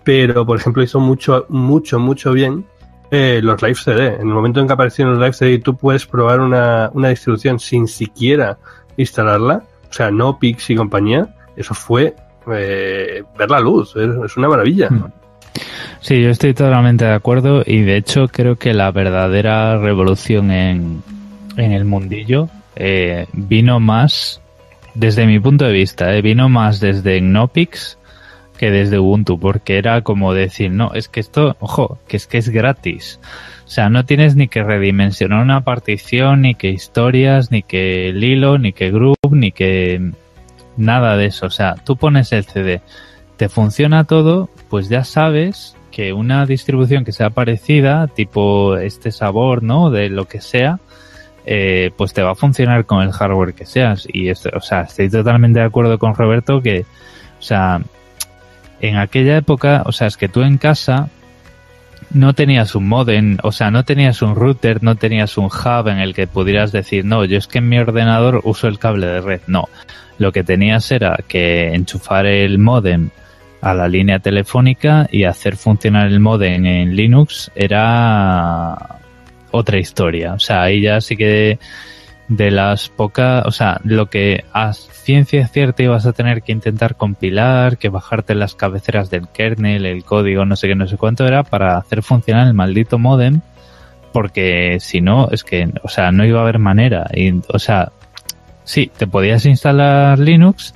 pero por ejemplo hizo mucho, mucho, mucho bien eh, los Live CD. En el momento en que aparecieron los Live CD, tú puedes probar una, una distribución sin siquiera instalarla, o sea, no Pix y compañía, eso fue eh, ver la luz, es, una maravilla. Hmm. Sí, yo estoy totalmente de acuerdo y de hecho creo que la verdadera revolución en, en el mundillo eh, vino más, desde mi punto de vista, vino más desde Gnopix que desde Ubuntu, porque era como decir, no, es que esto, ojo, que es que es gratis. O sea, no tienes ni que redimensionar una partición, ni que historias, ni que el hilo, ni que group, ni que nada de eso. O sea, tú pones el CD, te funciona todo, pues ya sabes que una distribución que sea parecida, tipo este sabor, ¿no? De lo que sea, eh, pues te va a funcionar con el hardware que seas. Y esto, o sea, estoy totalmente de acuerdo con Roberto que, o sea, en aquella época, o sea, es que tú en casa no tenías un modem, o sea, no tenías un router, no tenías un hub en el que pudieras decir, no, yo es que en mi ordenador uso el cable de red. No, lo que tenías era que enchufar el modem a la línea telefónica y hacer funcionar el modem en Linux era otra historia. O sea, ahí ya sí que de las pocas, o sea, lo que a ciencia cierta ibas a tener que intentar compilar, que bajarte las cabeceras del kernel, el código, no sé qué, no sé cuánto era para hacer funcionar el maldito modem, porque si no, es que, o sea, no iba a haber manera. Y, o sea, sí, te podías instalar Linux,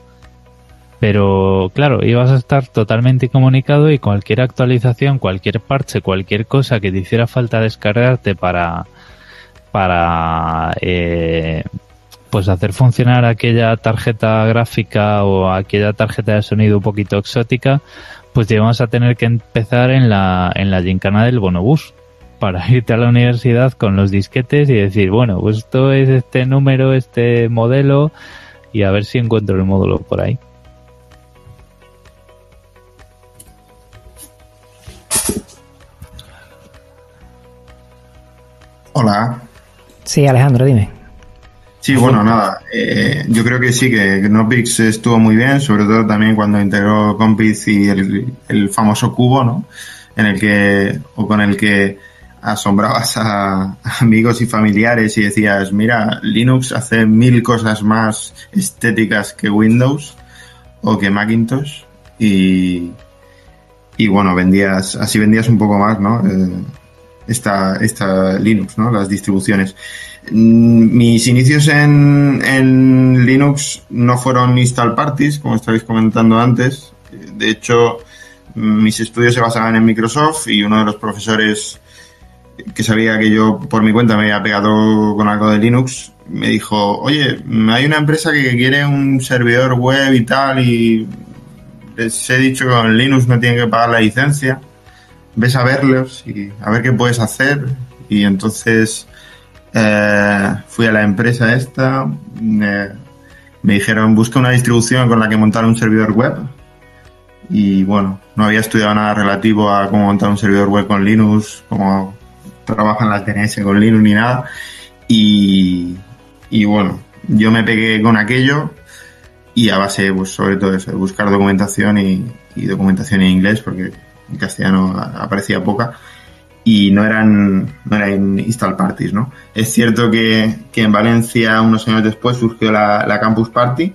pero claro, ibas a estar totalmente comunicado y cualquier actualización, cualquier parche, cualquier cosa que te hiciera falta descargarte para para eh, pues hacer funcionar aquella tarjeta gráfica o aquella tarjeta de sonido un poquito exótica, pues llevamos a tener que empezar en la, en la gincana del bonobús para irte a la universidad con los disquetes y decir, bueno, pues esto es este número, este modelo y a ver si encuentro el módulo por ahí. Hola. Sí, Alejandro, dime. Sí, bueno, nada, eh, yo creo que sí, que Gnopix estuvo muy bien, sobre todo también cuando integró Compiz y el, famoso cubo, ¿no? En el que, o con el que asombrabas a amigos y familiares y decías, mira, Linux hace mil cosas más estéticas que Windows o que Macintosh y, y bueno, vendías, así vendías un poco más, ¿no? Eh, esta, esta Linux, ¿no? Las distribuciones. Mm, mis inicios en, en Linux no fueron install parties, como estabais comentando antes. De hecho, mis estudios se basaban en Microsoft y uno de los profesores que sabía que yo por mi cuenta me había pegado con algo de Linux, me dijo, oye, hay una empresa que quiere un servidor web y tal y les he dicho que con Linux no tienen que pagar la licencia, ves a verlos y a ver qué puedes hacer. Y entonces eh, fui a la empresa esta, me, dijeron, busca una distribución con la que montar un servidor web. Y bueno, no había estudiado nada relativo a cómo montar un servidor web con Linux, cómo trabajan las DNS con Linux ni nada. Y, y bueno, yo me pegué con aquello y a base, pues sobre todo eso, de buscar documentación y documentación en inglés, porque en castellano aparecía poca y no eran, no eran install parties, ¿no? Es cierto que, que en Valencia unos años después surgió la, Campus Party,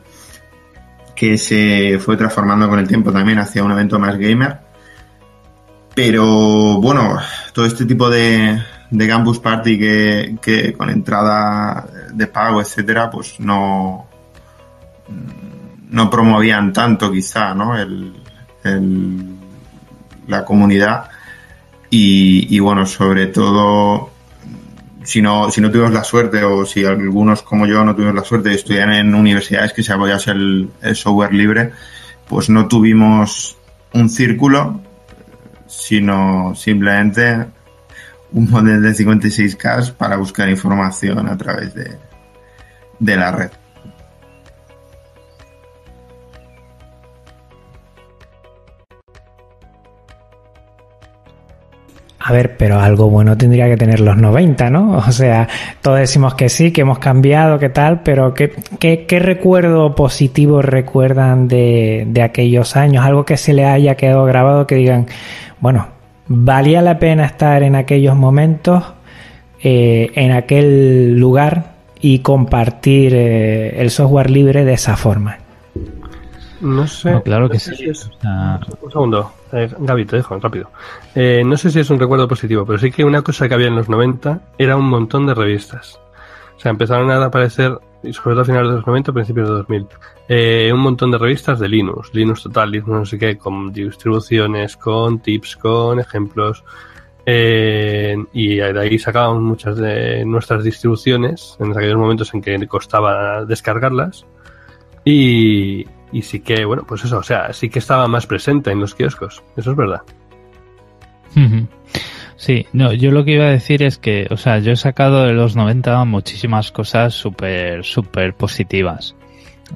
que se fue transformando con el tiempo también hacia un evento más gamer. Pero bueno, todo este tipo de, de Campus Party que, que con entrada de pago, etcétera, pues no, no promovían tanto quizá, ¿no? El, la comunidad y, y, bueno, sobre todo si no, si no tuvimos la suerte o si algunos como yo no tuvimos la suerte de estudiar en universidades que se apoyase el, software libre, pues no tuvimos un círculo, sino simplemente un modelo de 56K para buscar información a través de, de la red. A ver, pero algo bueno tendría que tener los 90, ¿no? O sea, todos decimos que sí, que hemos cambiado, que tal, pero ¿qué, qué, qué recuerdo positivo recuerdan de, de, aquellos años? Algo que se le haya quedado grabado que digan, bueno, valía la pena estar en aquellos momentos, eh, en aquel lugar y compartir eh, el software libre de esa forma. No sé. No, claro que no sí. Si es... Ah. Un segundo, eh, Gaby, te dejo rápido. Eh, no sé si es un recuerdo positivo, pero sí que una cosa que había en los 90 era un montón de revistas. O sea, empezaron a aparecer, sobre todo a finales de los 90, principios de 2000, eh, un montón de revistas de Linux, Linux Total, Linux no sé qué, con distribuciones, con tips, con ejemplos. Eh, y de ahí sacábamos muchas de nuestras distribuciones en aquellos momentos en que costaba descargarlas. Y, y sí que, bueno, pues eso, o sea, sí que estaba más presente en los kioscos, eso es verdad. Sí, no, yo lo que iba a decir es que, o sea, yo he sacado de los 90 muchísimas cosas súper, súper positivas.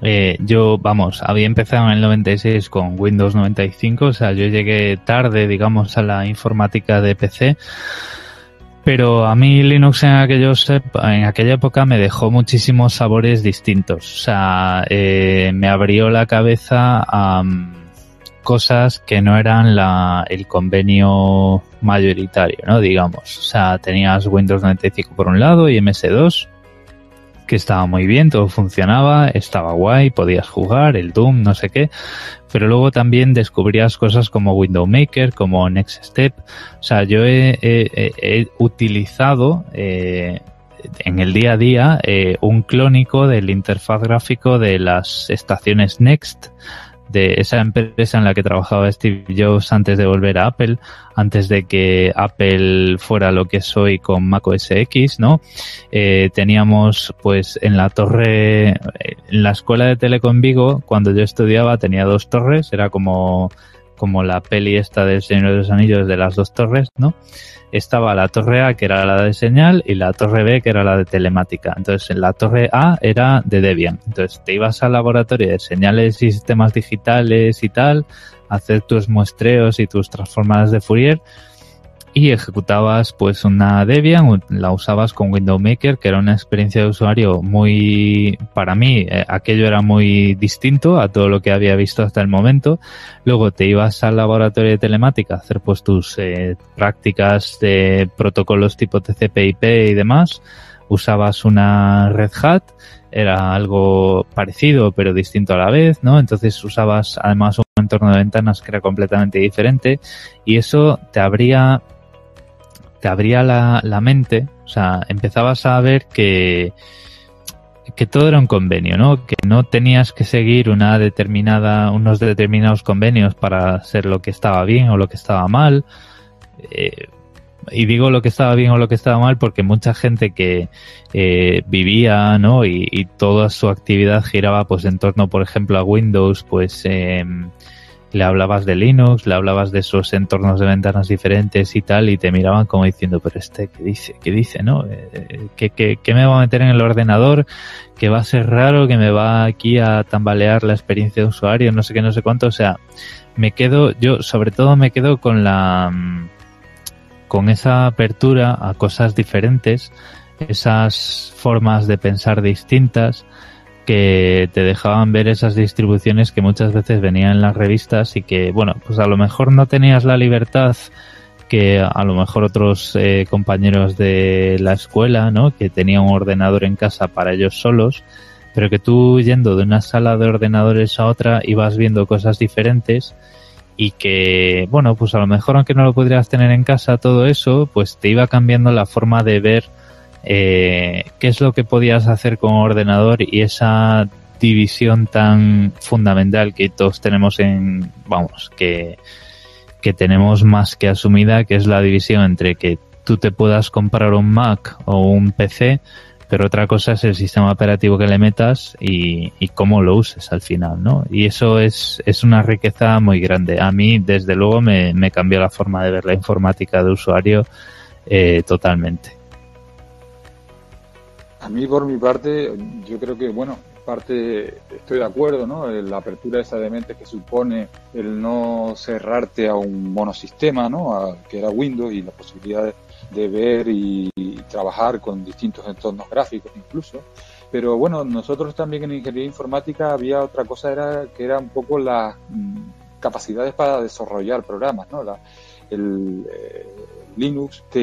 Eh, yo, vamos, había empezado en el 96 con Windows 95, o sea, yo llegué tarde, digamos, a la informática de PC. Pero a mí Linux en, aquellos, en aquella época me dejó muchísimos sabores distintos. O sea, eh, me abrió la cabeza a um, cosas que no eran la, el convenio mayoritario, ¿no? Digamos. O sea, tenías Windows 95 por un lado y MS2, que estaba muy bien, todo funcionaba, estaba guay, podías jugar, el Doom, no sé qué, pero luego también descubrías cosas como Window Maker, como Next Step. O sea, yo he utilizado eh, en el día a día eh, un clónico del interfaz gráfico de las estaciones Next de esa empresa en la que trabajaba Steve Jobs antes de volver a Apple, antes de que Apple fuera lo que soy con Mac OS X, ¿no? Eh, teníamos, pues, en la torre, en la escuela de Telecom Vigo, cuando yo estudiaba, tenía dos torres, era como, como la peli esta del Señor de los Anillos de las dos torres, ¿no? estaba la torre A, que era la de señal, y la torre B, que era la de telemática. Entonces, en la torre A era de Debian. Entonces, te ibas al laboratorio de señales y sistemas digitales y tal, a hacer tus muestreos y tus transformadas de Fourier, y ejecutabas pues una Debian, la usabas con Window Maker, que era una experiencia de usuario muy, para mí, eh, aquello era muy distinto a todo lo que había visto hasta el momento. Luego te ibas al laboratorio de telemática a hacer pues tus eh, prácticas de protocolos tipo TCP/IP y demás. Usabas una Red Hat, era algo parecido pero distinto a la vez, ¿no? Entonces usabas además un entorno de ventanas que era completamente diferente y eso te abría te abría la, mente, o sea, empezabas a ver que, que todo era un convenio, ¿no? Que no tenías que seguir una determinada, unos determinados convenios para ser lo que estaba bien o lo que estaba mal. Eh, y digo lo que estaba bien o lo que estaba mal porque mucha gente que eh, vivía, ¿no? Y, y, toda su actividad giraba, pues, en torno, por ejemplo, a Windows, pues, eh, le hablabas de Linux, le hablabas de esos entornos de ventanas diferentes y tal, y te miraban como diciendo, pero este, ¿qué dice? ¿Qué dice? ¿No? Eh, ¿Qué, qué, qué me va a meter en el ordenador? Que va a ser raro, que me va aquí a tambalear la experiencia de usuario, no sé qué, no sé cuánto. O sea, me quedo, yo sobre todo me quedo con la, con esa apertura a cosas diferentes, esas formas de pensar distintas, que te dejaban ver esas distribuciones que muchas veces venían en las revistas y que, bueno, pues a lo mejor no tenías la libertad que a lo mejor otros eh, compañeros de la escuela, ¿no? Que tenían un ordenador en casa para ellos solos, pero que tú yendo de una sala de ordenadores a otra ibas viendo cosas diferentes y que, bueno, pues a lo mejor aunque no lo podrías tener en casa todo eso, pues te iba cambiando la forma de ver eh, qué es lo que podías hacer con ordenador y esa división tan fundamental que todos tenemos en, vamos, que, que tenemos más que asumida, que es la división entre que tú te puedas comprar un Mac o un PC, pero otra cosa es el sistema operativo que le metas y, y, cómo lo uses al final, ¿no? Y eso es, es una riqueza muy grande. A mí, desde luego, me, me cambió la forma de ver la informática de usuario eh, totalmente. A mí, por mi parte, yo creo que, bueno, parte estoy de acuerdo, ¿no? La apertura esa de mente que supone el no cerrarte a un monosistema, ¿no? A, que era Windows y la posibilidad de, de ver y, y, trabajar con distintos entornos gráficos incluso. Pero bueno, nosotros también en ingeniería informática había otra cosa era que era un poco las mm, capacidades para desarrollar programas, ¿no? La, el, eh, Linux te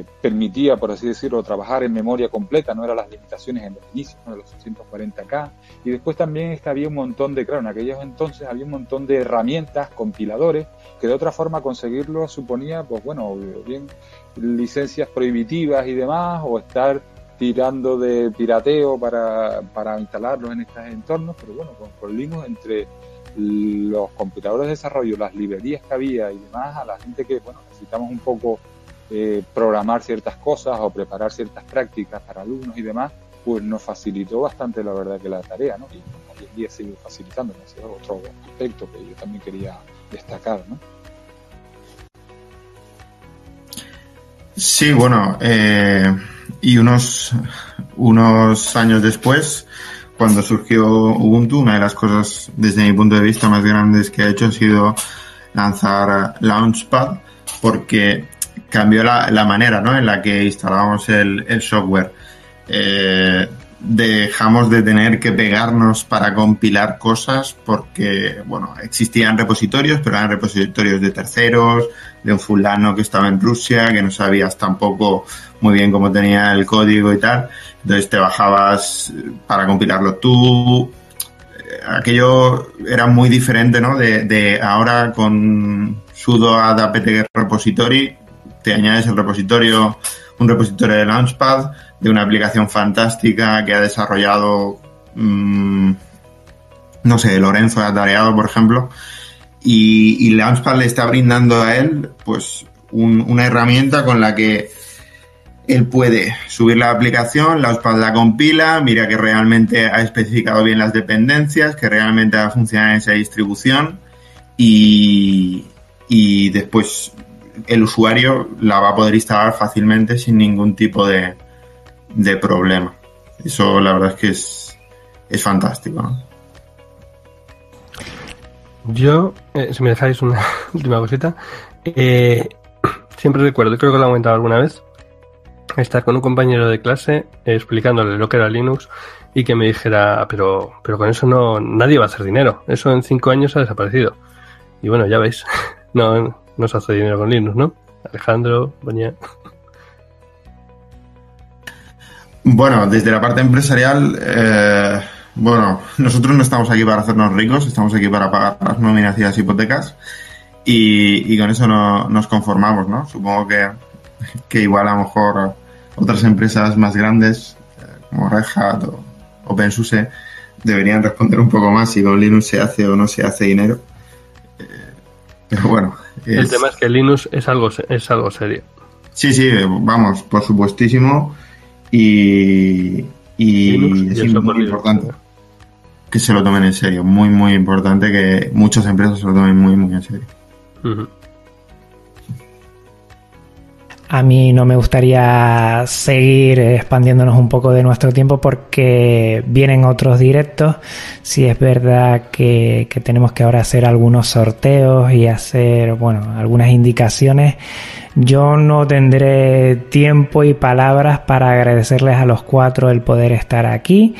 eh, permitía, por así decirlo, trabajar en memoria completa, no eran las limitaciones en los inicios de los 640K. Y después también había un montón de, claro, en aquellos entonces había un montón de herramientas, compiladores, que de otra forma conseguirlo suponía, pues bueno, bien licencias prohibitivas y demás, o estar tirando de pirateo para, para instalarlos en estos entornos, pero bueno, con Linux entre los computadores de desarrollo, las librerías que había y demás, a la gente que, bueno, necesitamos un poco eh, programar ciertas cosas o preparar ciertas prácticas para alumnos y demás, pues nos facilitó bastante la verdad que la tarea, ¿no? Y hoy en día sigue facilitando, ese es otro aspecto que yo también quería destacar, ¿no? Sí, bueno, eh, y unos, unos años después, cuando surgió Ubuntu, una de las cosas, desde mi punto de vista, más grandes que ha hecho ha sido lanzar Launchpad, porque cambió la, manera ¿no? en la que instalábamos el, el software. Eh, dejamos de tener que pegarnos para compilar cosas porque, bueno, existían repositorios, pero eran repositorios de terceros, de un fulano que estaba en Rusia, que no sabías tampoco muy bien cómo tenía el código y tal. Entonces te bajabas para compilarlo tú. Aquello era muy diferente, ¿no? De, de ahora con sudo add apt repository, te añades el repositorio, un repositorio de Launchpad, de una aplicación fantástica que ha desarrollado, mmm, no sé, Lorenzo Atareado, por ejemplo, y, y Launchpad le está brindando a él, pues, un, una herramienta con la que él puede subir la aplicación, Launchpad la compila, mira que realmente ha especificado bien las dependencias, que realmente va a funcionar esa distribución y, y después el usuario la va a poder instalar fácilmente sin ningún tipo de, de problema. Eso la verdad es que es, es fantástico. ¿no? Yo, eh, si me dejáis una última cosita, eh, siempre recuerdo, creo que lo he comentado alguna vez, estar con un compañero de clase eh, explicándole lo que era Linux y que me dijera, pero, pero con eso no nadie va a hacer dinero, eso en cinco años ha desaparecido. Y bueno, ya veis, no, no se hace dinero con Linux, ¿no? Alejandro, Boña. Bueno, desde la parte empresarial, eh, bueno, nosotros no estamos aquí para hacernos ricos, estamos aquí para pagar las nóminas y las hipotecas y, y con eso no, nos conformamos, ¿no? Supongo que, que igual a lo mejor otras empresas más grandes eh, como Red Hat o OpenSUSE deberían responder un poco más si con Linux se hace o no se hace dinero. Eh, pero bueno. Es... El tema es que Linux es algo, es algo serio. Sí, sí, vamos, por supuestísimo. Y, y es muy importante que se lo tomen en serio. Muy, muy importante que muchas empresas se lo tomen muy, muy en serio. A mí no me gustaría seguir expandiéndonos un poco de nuestro tiempo porque vienen otros directos. Si es verdad que, que, tenemos que ahora hacer algunos sorteos y hacer, bueno, algunas indicaciones. Yo no tendré tiempo y palabras para agradecerles a los cuatro el poder estar aquí.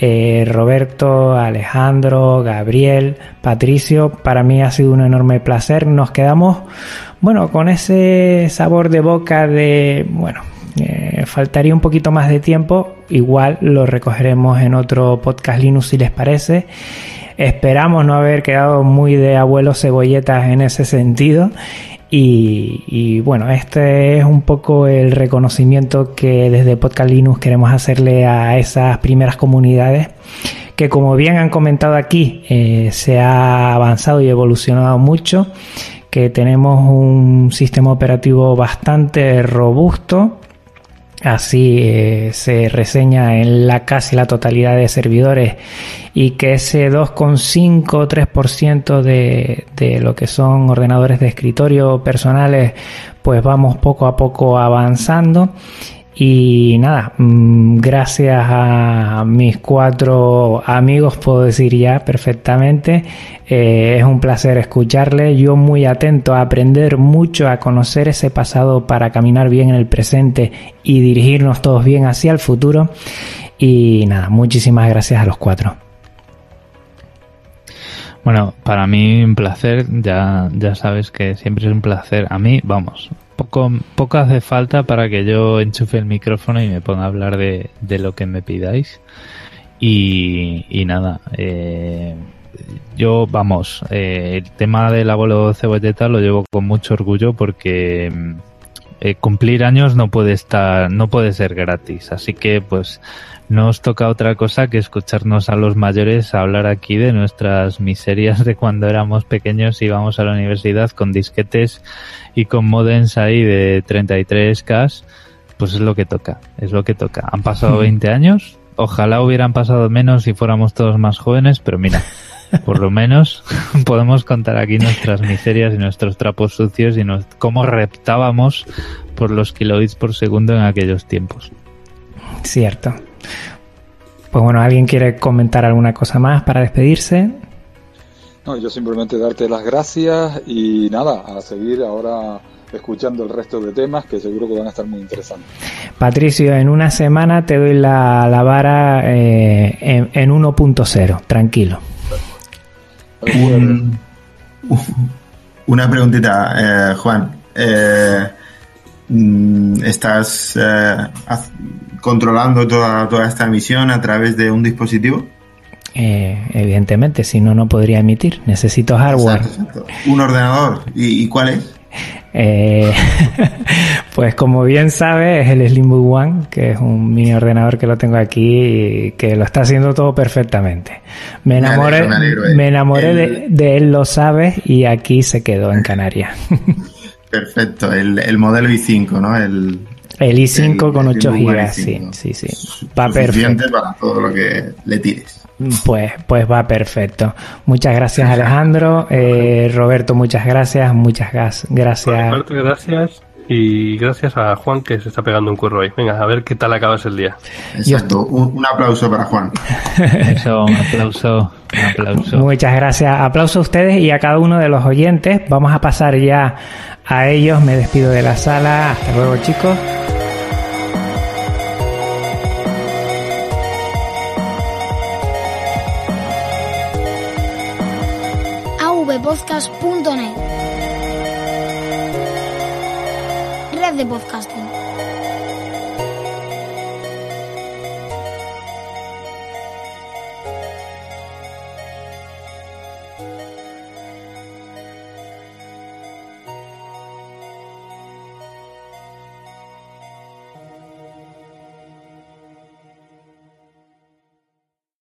Eh, Roberto, Alejandro, Gabriel, Patricio, para mí ha sido un enorme placer. Nos quedamos, bueno, con ese sabor de boca de, bueno, eh, faltaría un poquito más de tiempo. Igual lo recogeremos en otro podcast Linux si les parece. Esperamos no haber quedado muy de abuelos cebolletas en ese sentido y, bueno, este es un poco el reconocimiento que desde Podcast Linux queremos hacerle a esas primeras comunidades que como bien han comentado aquí eh, se ha avanzado y evolucionado mucho, que tenemos un sistema operativo bastante robusto. Así eh, se reseña en la casi la totalidad de servidores y que ese 2,5 3% de, de lo que son ordenadores de escritorio personales pues vamos poco a poco avanzando y nada, mm, gracias a mis cuatro amigos, puedo decir ya perfectamente. Eh, es un placer escucharle. Yo muy atento a aprender mucho, a conocer ese pasado para caminar bien en el presente y dirigirnos todos bien hacia el futuro. Y nada, muchísimas gracias a los cuatro. Bueno, para mí un placer, ya, ya sabes que siempre es un placer. A mí, vamos, poco, poco hace falta para que yo enchufe el micrófono y me ponga a hablar de, lo que me pidáis. Y, nada, eh, yo, vamos, eh, el tema del abuelo cebolleta lo llevo con mucho orgullo porque eh, cumplir años no puede estar, no puede ser gratis. Así que, pues, no os toca otra cosa que escucharnos a los mayores hablar aquí de nuestras miserias de cuando éramos pequeños y íbamos a la universidad con disquetes y con modems ahí de 33K, pues es lo que toca, es lo que toca. Han pasado 20 años, ojalá hubieran pasado menos si fuéramos todos más jóvenes, pero mira, por lo menos podemos contar aquí nuestras miserias y nuestros trapos sucios y nos, cómo reptábamos por los kilobits por segundo en aquellos tiempos. Cierto. Pues bueno, ¿alguien quiere comentar alguna cosa más para despedirse? No, yo simplemente darte las gracias y nada, a seguir ahora escuchando el resto de temas que seguro que van a estar muy interesantes. Patricio, en una semana te doy la, la vara eh, en, 1.0, tranquilo. una preguntita, eh, Juan. Eh, mm, ¿Estás controlando toda, toda esta emisión a través de un dispositivo? Eh, evidentemente, si no, no podría emitir. Necesito hardware. ¿Un ordenador? ¿Y, cuál es? Eh, pues como bien sabes, es el Slimbook One, que es un mini ordenador que lo tengo aquí y que lo está haciendo todo perfectamente. Me enamoré, me, enamoré de, de, él, lo sabes, y aquí se quedó en Canarias. Perfecto, el, el modelo i5, ¿no? El, el i5 con 8 GB, sí, sí, sí. Va perfecto. para todo lo que le tires. Pues, pues va perfecto. Muchas gracias Alejandro. Eh, Roberto, muchas gracias. Muchas gracias. Roberto, gracias. Y gracias a Juan que se está pegando un curro hoy. Venga, a ver qué tal acabas el día. Exacto. Un, aplauso para Juan. Eso, un aplauso. Un aplauso. Muchas gracias. Aplauso a ustedes y a cada uno de los oyentes. Vamos a pasar ya a ellos. Me despido de la sala. Hasta luego, chicos. avpodcast.net Red de podcasting.